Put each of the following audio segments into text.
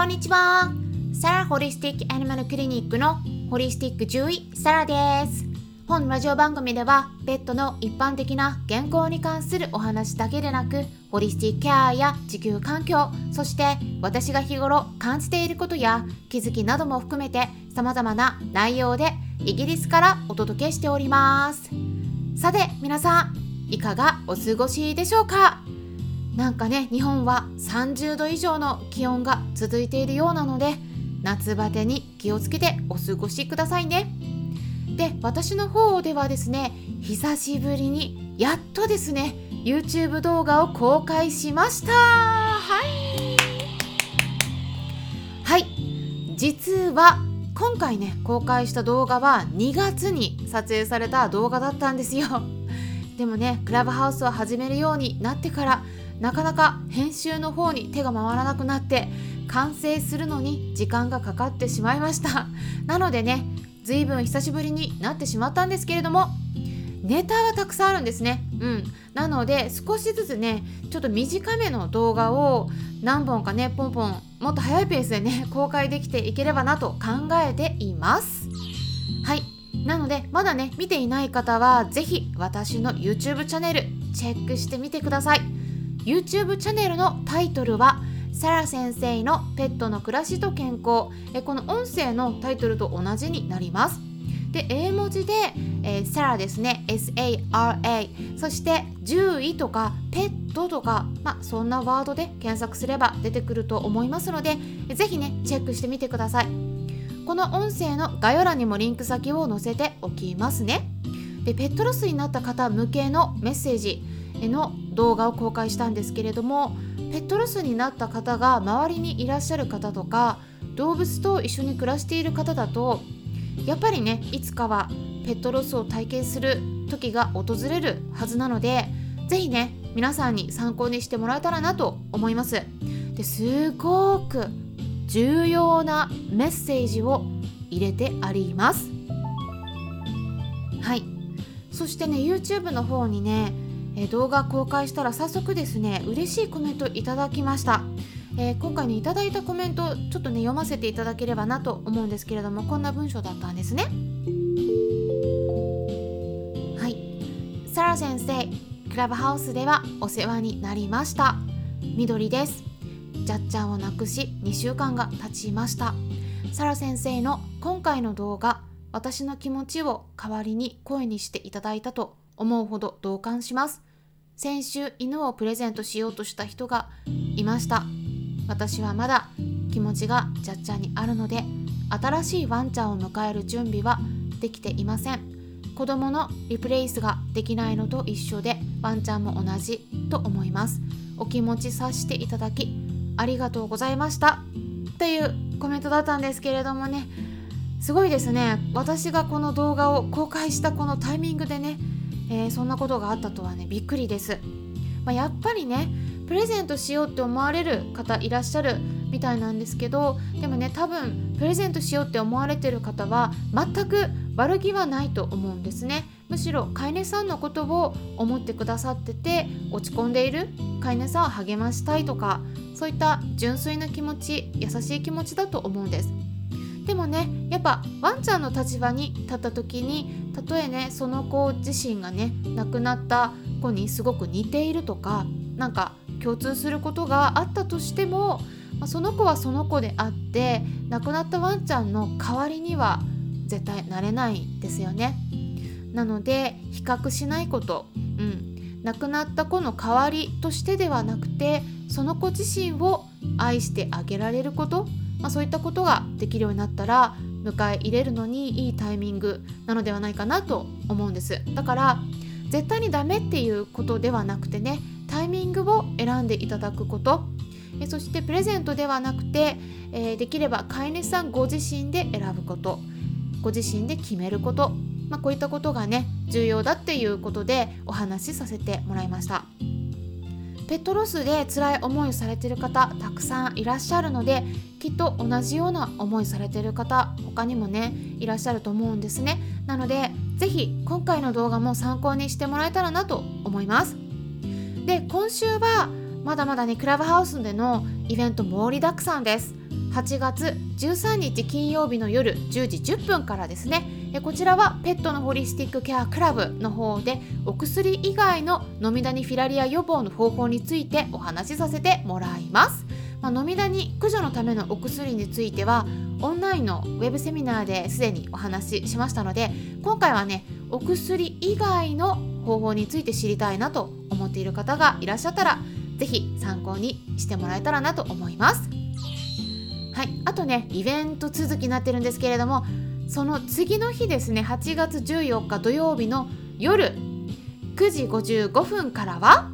こんにちは。サラホリスティックアニマルクリニックのホリスティック獣医サラです。本ラジオ番組ではペットの一般的な健康に関するお話だけでなくホリスティックケアや地球環境そして私が日頃感じていることや気づきなども含めて様々な内容でイギリスからお届けしております。さて皆さんいかがお過ごしでしょうか？なんかね日本は30度以上の気温が続いているようなので夏バテに気をつけてお過ごしくださいね。で私の方ではですね久しぶりにやっとですね YouTube 動画を公開しました。はい。はい。実は今回ね公開した動画は2月に撮影された動画だったんですよ。でもねクラブハウスを始めるようになってからなかなか編集の方に手が回らなくなって完成するのに時間がかかってしまいました。なのでね随分久しぶりになってしまったんですけれどもネタはたくさんあるんですね。うん。なので少しずつねちょっと短めの動画を何本かねポンポンもっと早いペースでね 公開できていければなと考えています。はい。なのでまだね見ていない方は是非私の YouTube チャンネルチェックしてみてください。YouTube チャンネルのタイトルはサラ先生のペットの暮らしと健康。えこの音声のタイトルと同じになります。で英文字で、えー、サラですね。SARA そして獣医とかペットとか、まあ、そんなワードで検索すれば出てくると思いますのでぜひねチェックしてみてください。この音声の概要欄にもリンク先を載せておきますね。でペットロスになった方向けのメッセージの動画を公開したんですけれどもペットロスになった方が周りにいらっしゃる方とか動物と一緒に暮らしている方だとやっぱりねいつかはペットロスを体験する時が訪れるはずなので是非ね皆さんに参考にしてもらえたらなと思います。ですごく重要なメッセージを入れてあります。はい。そしてね YouTube の方にねえ動画公開したら早速ですね嬉しいコメントいただきました、えー、今回ねいただいたコメントちょっとね読ませていただければなと思うんですけれどもこんな文章だったんですね。はい。サラ先生クラブハウスではお世話になりました。緑です。じゃっちゃんを亡くし2週間が経ちました。サラ先生の今回の動画私の気持ちを代わりに声にしていただいたと思うほど同感します。先週犬をプレゼントしようとした人がいました。私はまだ気持ちがちゃっちゃにあるので新しいワンちゃんを迎える準備はできていません。子供のリプレイスができないのと一緒でワンちゃんも同じと思います。お気持ち察していただきありがとうございました。というコメントだったんですけれどもね。すごいですね。私がこの動画を公開したこのタイミングでねえー、そんなことがあったとはねびっくりです、まあ、やっぱりねプレゼントしようって思われる方いらっしゃるみたいなんですけどでもね多分プレゼントしようって思われてる方は全く悪気はないと思うんですね。むしろ飼い主さんのことを思ってくださってて落ち込んでいる飼い主さんを励ましたいとかそういった純粋な気持ち優しい気持ちだと思うんです。でもねやっぱワンちゃんの立場に立った時にたとえねその子自身がね亡くなった子にすごく似ているとかなんか共通することがあったとしても、ま、その子はその子であって亡くなったワンちゃんの代わりには絶対なれないですよね。なので比較しないこと、うん、亡くなった子の代わりとしてではなくてその子自身を愛してあげられること。まあ、そういったことができるようになったら迎え入れるのにいいタイミングなのではないかなと思うんです。だから絶対にダメっていうことではなくてねタイミングを選んでいただくこと。そしてプレゼントではなくて、できれば飼い主さんご自身で選ぶこと。ご自身で決めること、まあ、こういったことがね重要だっていうことでお話しさせてもらいました。ペットロスで辛い思いをされてる方たくさんいらっしゃるのできっと同じような思いされてる方他にもねいらっしゃると思うんですね。なので是非今回の動画も参考にしてもらえたらなと思います。で今週はまだまだねクラブハウスでのイベント盛りだくさんです。8月13日金曜日の夜10時10分からですねこちらはペットのホリスティックケアクラブの方でお薬以外の飲みダニフィラリア予防の方法についてお話しさせてもらいます、まあ、飲みダニ駆除のためのお薬についてはオンラインのウェブセミナーですでにお話ししましたので今回はねお薬以外の方法について知りたいなと思っている方がいらっしゃったら是非参考にしてもらえたらなと思います。はい。あとねイベント続きになってるんですけれどもその次の日ですね8月14日土曜日の夜9時55分からは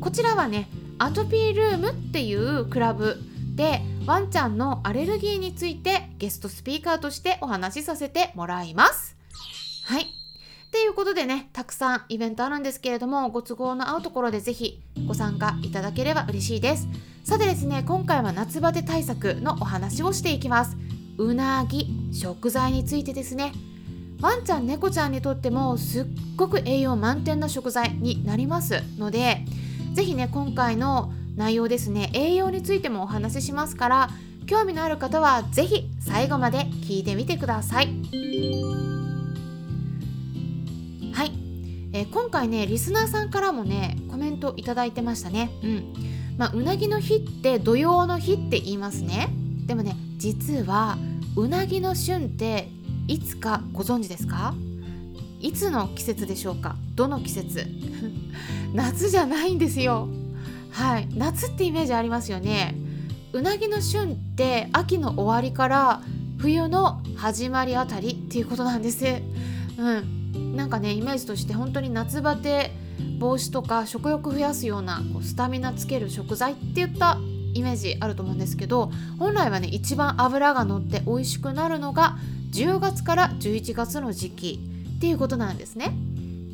こちらはねアトピールームっていうクラブでワンちゃんのアレルギーについてゲストスピーカーとしてお話しさせてもらいます。はい。ということでね、たくさんイベントあるんですけれども、ご都合の合うところでぜひご参加いただければ嬉しいです。さてですね、今回は夏バテ対策のお話をしていきます。うなぎ、食材についてですね。ワンちゃん、猫ちゃんにとってもすっごく栄養満点な食材になりますので、ぜひね、今回の内容ですね栄養についてもお話ししますから興味のある方は是非最後まで聞いてみてください。はい、えー、今回ねリスナーさんからもねコメントいいてましたね。うん。まあ、うなぎの日って土曜の日って言いますね。でもね実はうなぎの旬っていつかご存知ですか？いつの季節でしょうか？どの季節？夏じゃないんですよ。はい。夏ってイメージありますよね。うなぎの旬って秋の終わりから冬の始まりあたりっていうことなんです。うん。なんかねイメージとして本当に夏バテ防止とか食欲増やすようなこうスタミナつける食材って言ったイメージあると思うんですけど本来はね一番脂が乗って美味しくなるのが10月から11月の時期っていうことなんですね。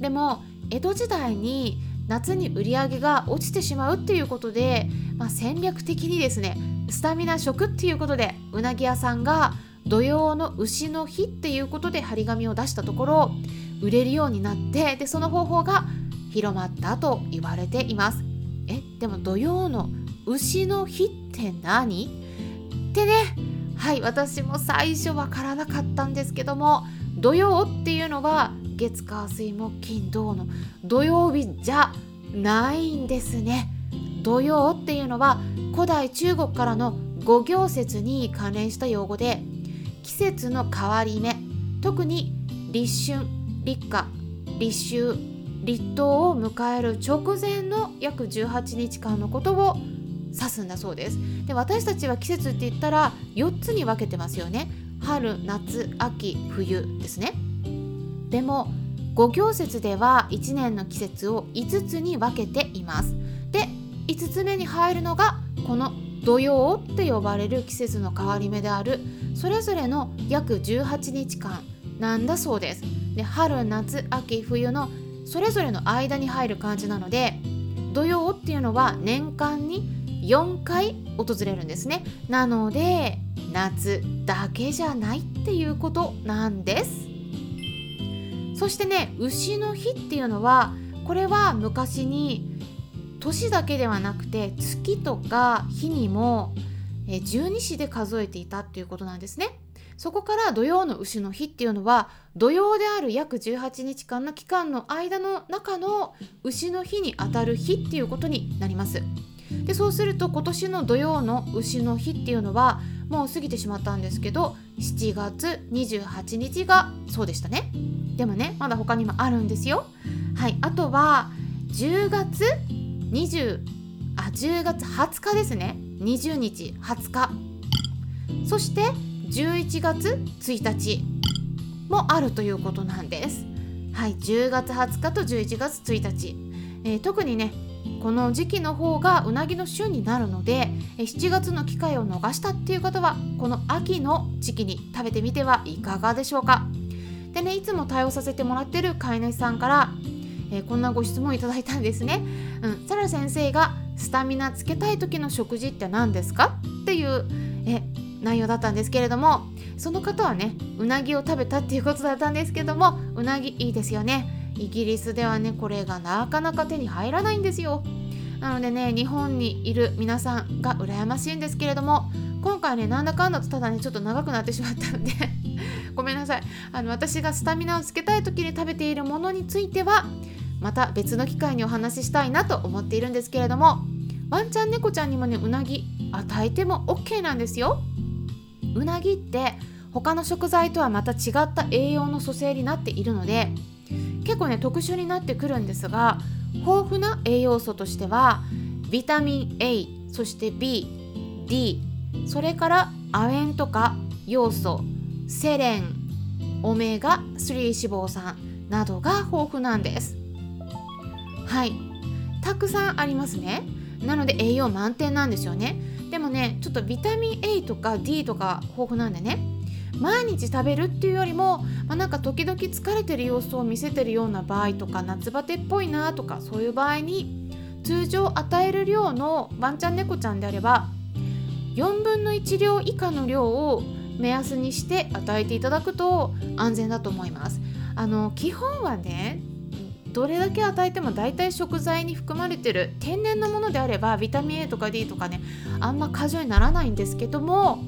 でも江戸時代に夏に売り上げが落ちてしまうっていうことで、まあ、戦略的にですねスタミナ食っていうことでうなぎ屋さんが土曜の牛の日っていうことで張り紙を出したところ売れるようになってでその方法が広まったと言われています。えでも土曜の牛の日って何？ってね。はい私も最初わからなかったんですけども土曜っていうのは月火水木金土の土曜日じゃないんですね。土曜っていうのは古代中国からの五行節に関連した用語で季節の変わり目特に立春立夏立秋立冬を迎える直前の約18日間のことを指すんだそうです。で私たちは季節って言ったら4つに分けてますよね。春夏秋冬ですね。でも五行節では1年の季節を5つに分けています。で5つ目に入るのがこの土曜って呼ばれる季節の変わり目であるそれぞれの約18日間なんだそうです。で春夏秋冬のそれぞれの間に入る感じなので土曜っていうのは年間に4回訪れるんですねなので夏だけじゃないっていうことなんですそしてね牛の日っていうのはこれは昔に年だけではなくて月とか日にも十二支で数えていたっていうことなんですね。そこから土曜の牛の日っていうのは土曜である約18日間の期間の間の中の牛の日にあたる日っていうことになります。でそうすると今年の土曜の牛の日っていうのはもう過ぎてしまったんですけど7月28日がそうでしたね。でもねまだ他にもあるんですよ。はいあとは10月20あ10月20日ですね。20日20日。そして11月1日もあるということなんです。はい10月20日と11月1日、えー、特にねこの時期の方がうなぎの旬になるので7月の機会を逃したっていう方はこの秋の時期に食べてみてはいかがでしょうか。でねいつも対応させてもらってる飼い主さんから、えー、こんなご質問いただいたんですね、うん、サラ先生がスタミナつけたい時の食事って何ですか？っていうえ内容だったんですけれどもその方はねうなぎを食べたっていうことだったんですけどもうなぎいいですよね。イギリスではねこれがなかなか手に入らないんですよ。なのでね日本にいる皆さんが羨ましいんですけれども今回ねなんだかんだとただねちょっと長くなってしまったので ごめんなさい。あの私がスタミナをつけたい時に食べているものについてはまた別の機会にお話ししたいなと思っているんですけれどもワンちゃん猫ちゃんにもねうなぎ与えても OK なんですよ。うなぎって他の食材とはまた違った栄養の組成になっているので結構ね特殊になってくるんですが豊富な栄養素としてはビタミン A そして BD それから亜鉛とか要素セレンオメガ3脂肪酸などが豊富なんです。はい。たくさんありますね。なので栄養満点なんですよね。でもねちょっとビタミン A とか D とか豊富なんでね毎日食べるっていうよりも、まあ、なんか時々疲れてる様子を見せてるような場合とか夏バテっぽいなとかそういう場合に通常与える量のワンちゃん猫ちゃんであれば4分の1量以下の量を目安にして与えていただくと安全だと思います。あの基本はねどれだけ与えても大体食材に含まれてる天然のものであればビタミン A とか D とかねあんま過剰にならないんですけども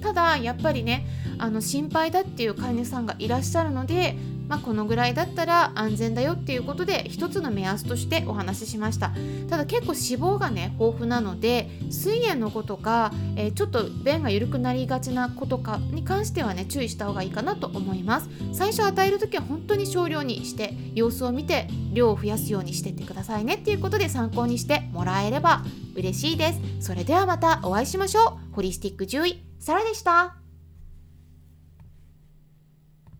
ただやっぱりねあの心配だっていう飼い主さんがいらっしゃるのでまあ、このぐらいだったら安全だよっていうことで一つの目安としてお話ししました。ただ結構脂肪がね豊富なので水炎の子とか、えー、ちょっと便が緩くなりがちな子とかに関してはね注意した方がいいかなと思います。最初与える時は本当に少量にして様子を見て量を増やすようにしてってくださいねっていうことで参考にしてもらえれば嬉しいです。それではまたお会いしましょう。ホリスティック獣医サラでした。